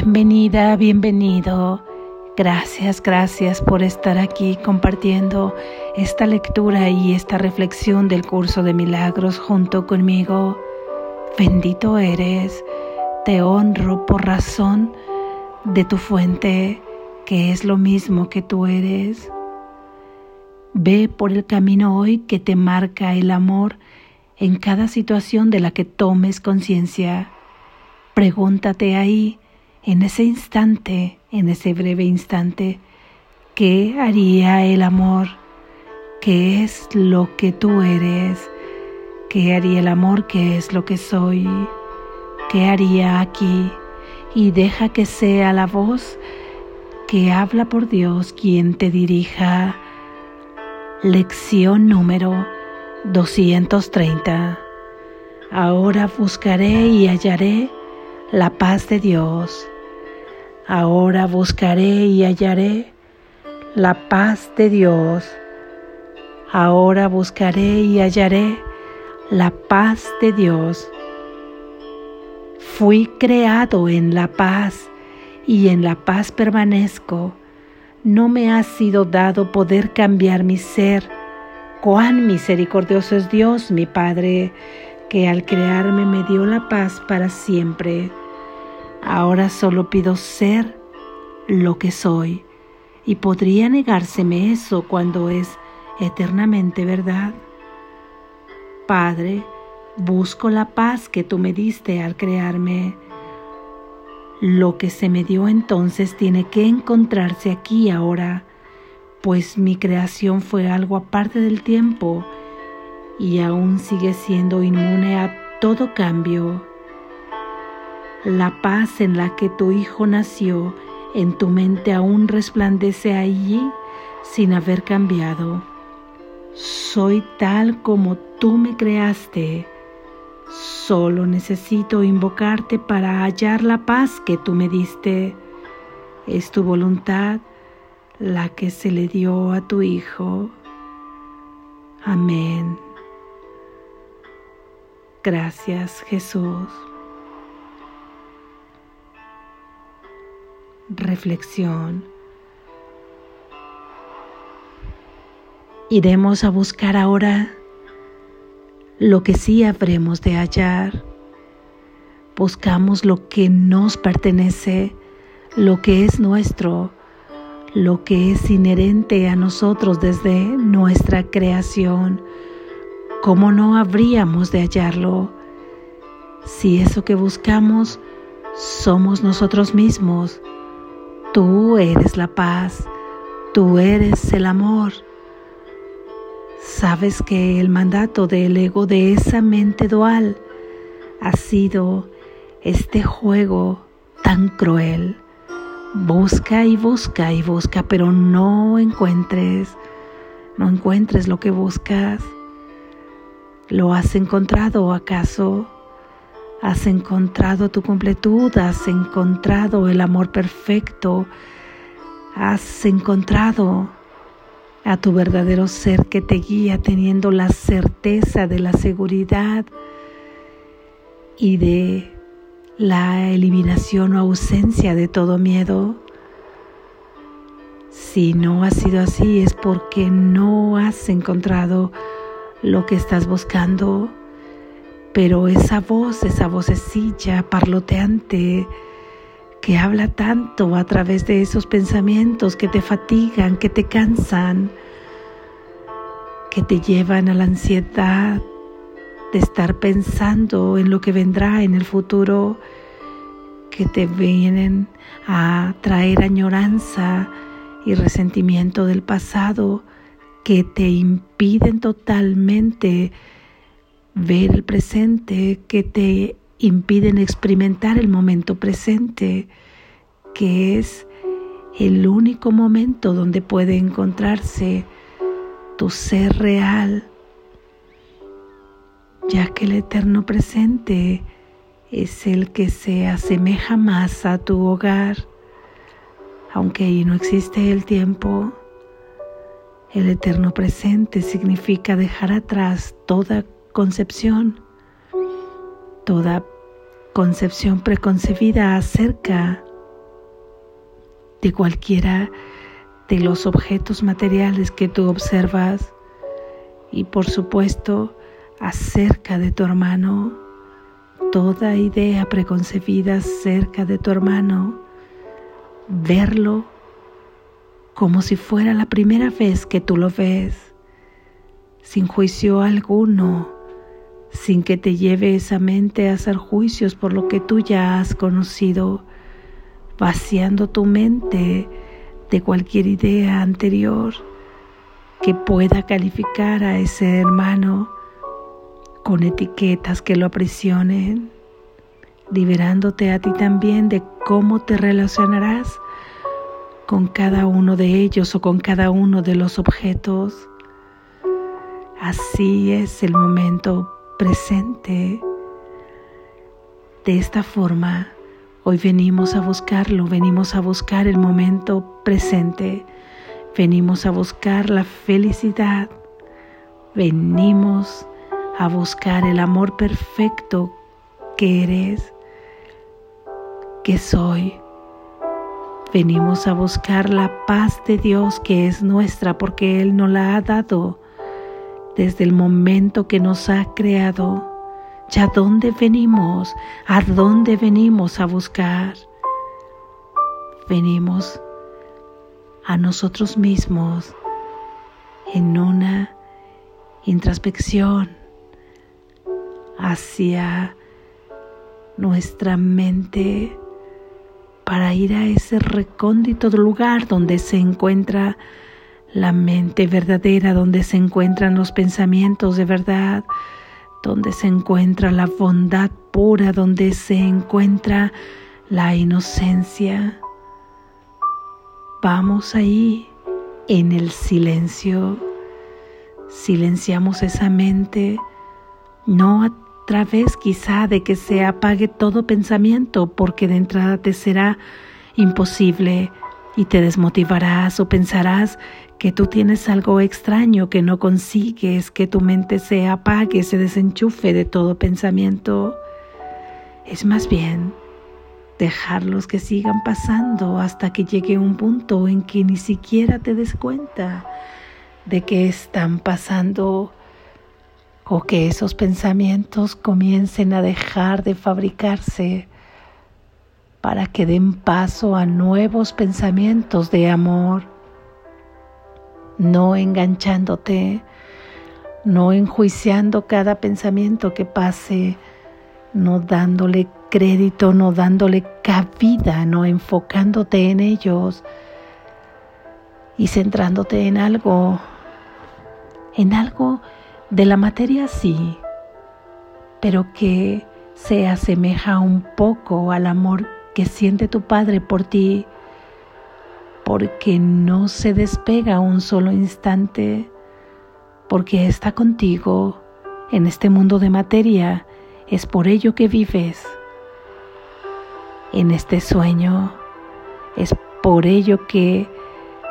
Bienvenida, bienvenido. Gracias, gracias por estar aquí compartiendo esta lectura y esta reflexión del curso de milagros junto conmigo. Bendito eres, te honro por razón de tu fuente, que es lo mismo que tú eres. Ve por el camino hoy que te marca el amor en cada situación de la que tomes conciencia. Pregúntate ahí, en ese instante, en ese breve instante, ¿qué haría el amor? ¿Qué es lo que tú eres? ¿Qué haría el amor? ¿Qué es lo que soy? ¿Qué haría aquí? Y deja que sea la voz que habla por Dios quien te dirija. Lección número 230. Ahora buscaré y hallaré la paz de Dios. Ahora buscaré y hallaré la paz de Dios. Ahora buscaré y hallaré la paz de Dios. Fui creado en la paz y en la paz permanezco. No me ha sido dado poder cambiar mi ser. Cuán misericordioso es Dios, mi Padre que al crearme me dio la paz para siempre. Ahora solo pido ser lo que soy y podría negárseme eso cuando es eternamente verdad. Padre, busco la paz que tú me diste al crearme. Lo que se me dio entonces tiene que encontrarse aquí ahora, pues mi creación fue algo aparte del tiempo y aún sigue siendo inmune a todo cambio. La paz en la que tu Hijo nació en tu mente aún resplandece allí sin haber cambiado. Soy tal como tú me creaste. Solo necesito invocarte para hallar la paz que tú me diste. Es tu voluntad la que se le dio a tu Hijo. Amén. Gracias Jesús. Reflexión. Iremos a buscar ahora lo que sí habremos de hallar. Buscamos lo que nos pertenece, lo que es nuestro, lo que es inherente a nosotros desde nuestra creación ¿Cómo no habríamos de hallarlo si eso que buscamos somos nosotros mismos? Tú eres la paz, tú eres el amor. Sabes que el mandato del ego de esa mente dual ha sido este juego tan cruel. Busca y busca y busca, pero no encuentres, no encuentres lo que buscas. ¿Lo has encontrado acaso? ¿Has encontrado tu completud? ¿Has encontrado el amor perfecto? ¿Has encontrado a tu verdadero ser que te guía teniendo la certeza de la seguridad y de la eliminación o ausencia de todo miedo? Si no ha sido así es porque no has encontrado lo que estás buscando, pero esa voz, esa vocecilla parloteante que habla tanto a través de esos pensamientos que te fatigan, que te cansan, que te llevan a la ansiedad de estar pensando en lo que vendrá en el futuro, que te vienen a traer añoranza y resentimiento del pasado, que te impiden totalmente ver el presente, que te impiden experimentar el momento presente, que es el único momento donde puede encontrarse tu ser real, ya que el eterno presente es el que se asemeja más a tu hogar, aunque ahí no existe el tiempo. El eterno presente significa dejar atrás toda concepción, toda concepción preconcebida acerca de cualquiera de los objetos materiales que tú observas y por supuesto acerca de tu hermano, toda idea preconcebida acerca de tu hermano, verlo como si fuera la primera vez que tú lo ves, sin juicio alguno, sin que te lleve esa mente a hacer juicios por lo que tú ya has conocido, vaciando tu mente de cualquier idea anterior que pueda calificar a ese hermano con etiquetas que lo aprisionen, liberándote a ti también de cómo te relacionarás con cada uno de ellos o con cada uno de los objetos. Así es el momento presente. De esta forma, hoy venimos a buscarlo, venimos a buscar el momento presente, venimos a buscar la felicidad, venimos a buscar el amor perfecto que eres, que soy. Venimos a buscar la paz de Dios que es nuestra porque Él nos la ha dado desde el momento que nos ha creado. ¿Ya dónde venimos? ¿A dónde venimos a buscar? Venimos a nosotros mismos en una introspección hacia nuestra mente para ir a ese recóndito lugar donde se encuentra la mente verdadera, donde se encuentran los pensamientos de verdad, donde se encuentra la bondad pura, donde se encuentra la inocencia. Vamos ahí en el silencio, silenciamos esa mente, no a través quizá de que se apague todo pensamiento, porque de entrada te será imposible y te desmotivarás o pensarás que tú tienes algo extraño que no consigues, que tu mente se apague, se desenchufe de todo pensamiento. Es más bien dejarlos que sigan pasando hasta que llegue un punto en que ni siquiera te des cuenta de que están pasando o que esos pensamientos comiencen a dejar de fabricarse para que den paso a nuevos pensamientos de amor, no enganchándote, no enjuiciando cada pensamiento que pase, no dándole crédito, no dándole cabida, no enfocándote en ellos y centrándote en algo, en algo de la materia sí, pero que se asemeja un poco al amor que siente tu Padre por ti, porque no se despega un solo instante, porque está contigo en este mundo de materia, es por ello que vives. En este sueño, es por ello que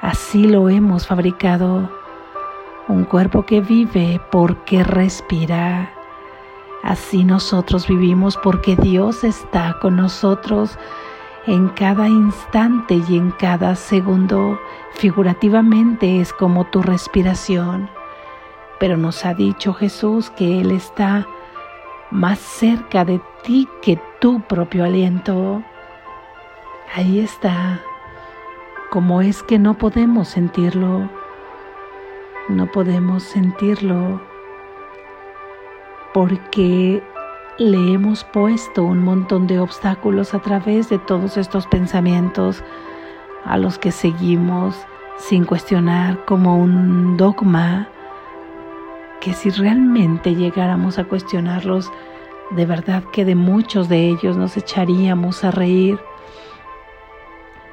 así lo hemos fabricado un cuerpo que vive porque respira. Así nosotros vivimos porque Dios está con nosotros en cada instante y en cada segundo. Figurativamente es como tu respiración. Pero nos ha dicho Jesús que Él está más cerca de ti que tu propio aliento. Ahí está. ¿Cómo es que no podemos sentirlo? no podemos sentirlo porque le hemos puesto un montón de obstáculos a través de todos estos pensamientos a los que seguimos sin cuestionar como un dogma que si realmente llegáramos a cuestionarlos, de verdad que de muchos de ellos nos echaríamos a reír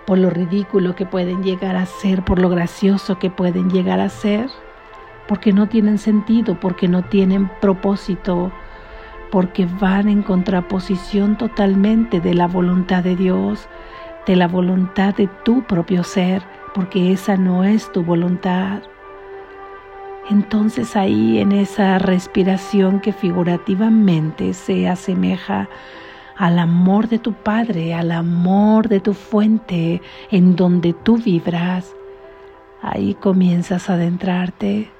por lo ridículo que pueden llegar a ser, por lo gracioso que pueden llegar a ser porque no tienen sentido, porque no tienen propósito, porque van en contraposición totalmente de la voluntad de Dios, de la voluntad de tu propio ser, porque esa no es tu voluntad. Entonces ahí en esa respiración que figurativamente se asemeja al amor de tu Padre, al amor de tu fuente, en donde tú vibras, ahí comienzas a adentrarte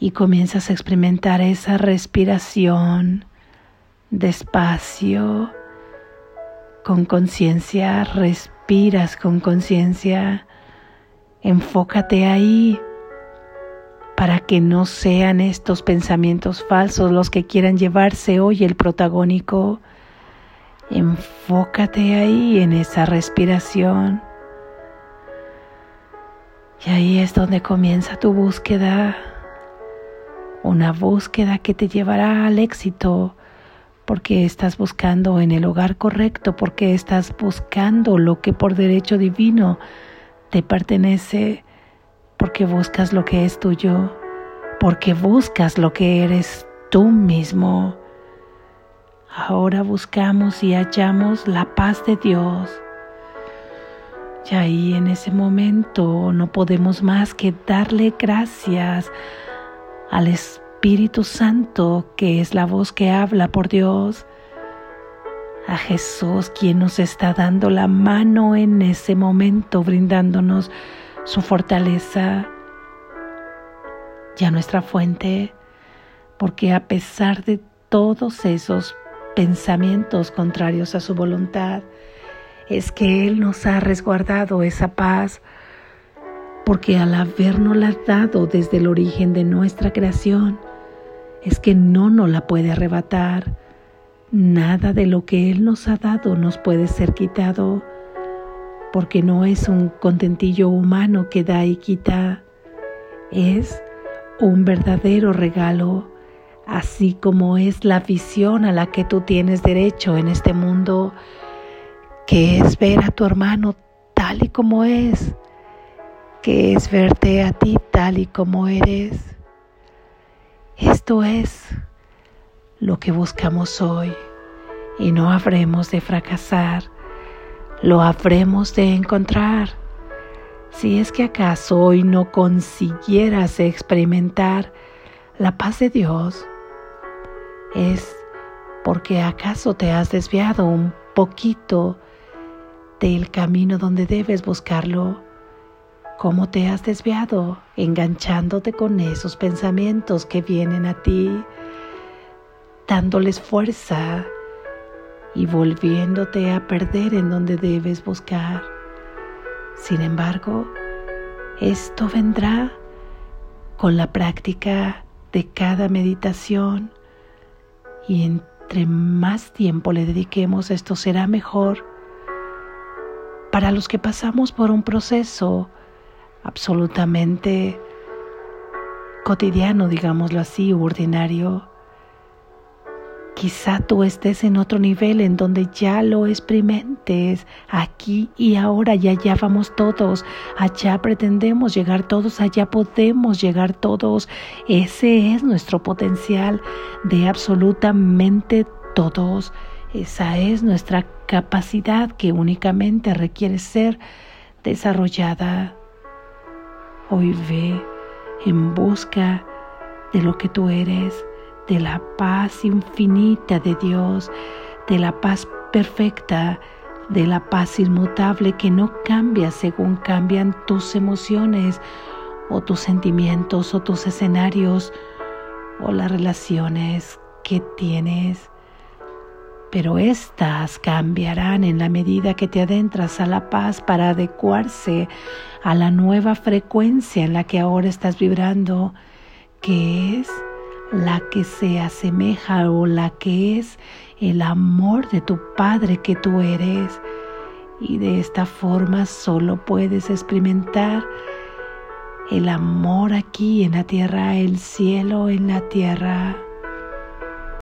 y comienzas a experimentar esa respiración despacio, con conciencia, respiras con conciencia, enfócate ahí para que no sean estos pensamientos falsos los que quieran llevarse hoy el protagónico. Enfócate ahí en esa respiración. Y ahí es donde comienza tu búsqueda, una búsqueda que te llevará al éxito, porque estás buscando en el hogar correcto, porque estás buscando lo que por derecho divino te pertenece porque buscas lo que es tuyo, porque buscas lo que eres tú mismo. Ahora buscamos y hallamos la paz de Dios. Y ahí en ese momento no podemos más que darle gracias al Espíritu Santo, que es la voz que habla por Dios, a Jesús, quien nos está dando la mano en ese momento, brindándonos su fortaleza. Y a nuestra fuente, porque a pesar de todos esos pensamientos contrarios a su voluntad, es que Él nos ha resguardado esa paz, porque al habernosla dado desde el origen de nuestra creación, es que no nos la puede arrebatar. Nada de lo que Él nos ha dado nos puede ser quitado porque no es un contentillo humano que da y quita, es un verdadero regalo, así como es la visión a la que tú tienes derecho en este mundo, que es ver a tu hermano tal y como es, es verte a ti tal y como eres. Esto es lo que buscamos hoy y no habremos de fracasar lo habremos de encontrar. Si es que acaso hoy no consiguieras experimentar la paz de Dios, es porque acaso te has desviado un poquito del camino donde debes buscarlo. ¿Cómo te has desviado? Enganchándote con esos pensamientos que vienen a ti, dándoles fuerza, y volviéndote a perder en donde debes buscar. Sin embargo, esto vendrá con la práctica de cada meditación y entre más tiempo le dediquemos esto será mejor. Para los que pasamos por un proceso absolutamente cotidiano, digámoslo así, ordinario, Quizá tú estés en otro nivel en donde ya lo experimentes. Aquí y ahora y allá vamos todos. Allá pretendemos llegar todos, allá podemos llegar todos. Ese es nuestro potencial de absolutamente todos. Esa es nuestra capacidad que únicamente requiere ser desarrollada. Hoy ve en busca de lo que tú eres de la paz infinita de Dios, de la paz perfecta, de la paz inmutable que no cambia según cambian tus emociones o tus sentimientos o tus escenarios o las relaciones que tienes. Pero éstas cambiarán en la medida que te adentras a la paz para adecuarse a la nueva frecuencia en la que ahora estás vibrando, que es la que se asemeja o la que es el amor de tu Padre que tú eres. Y de esta forma solo puedes experimentar el amor aquí en la tierra, el cielo en la tierra.